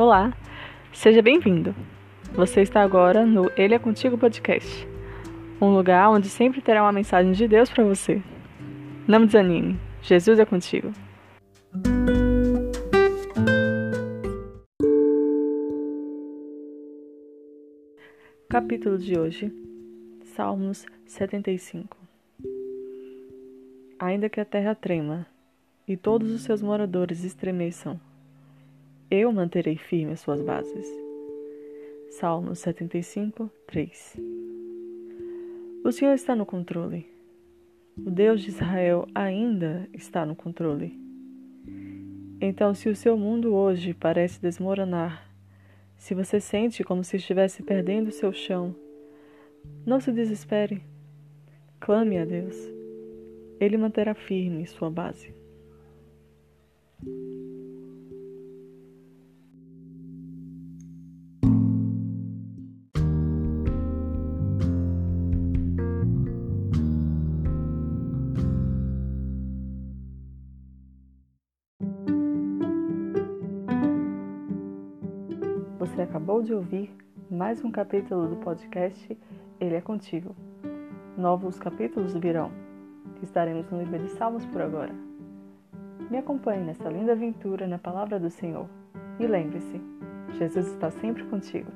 Olá, seja bem-vindo. Você está agora no Ele é Contigo Podcast, um lugar onde sempre terá uma mensagem de Deus para você. Não desanime, Jesus é contigo. Capítulo de hoje, Salmos 75. Ainda que a terra trema e todos os seus moradores estremeçam, eu manterei firme as suas bases. Salmo 75, 3 O Senhor está no controle. O Deus de Israel ainda está no controle. Então, se o seu mundo hoje parece desmoronar, se você sente como se estivesse perdendo seu chão, não se desespere. Clame a Deus. Ele manterá firme sua base. Você acabou de ouvir mais um capítulo do podcast Ele é Contigo. Novos capítulos virão. Estaremos no livro de Salmos por agora. Me acompanhe nessa linda aventura na palavra do Senhor. E lembre-se, Jesus está sempre contigo.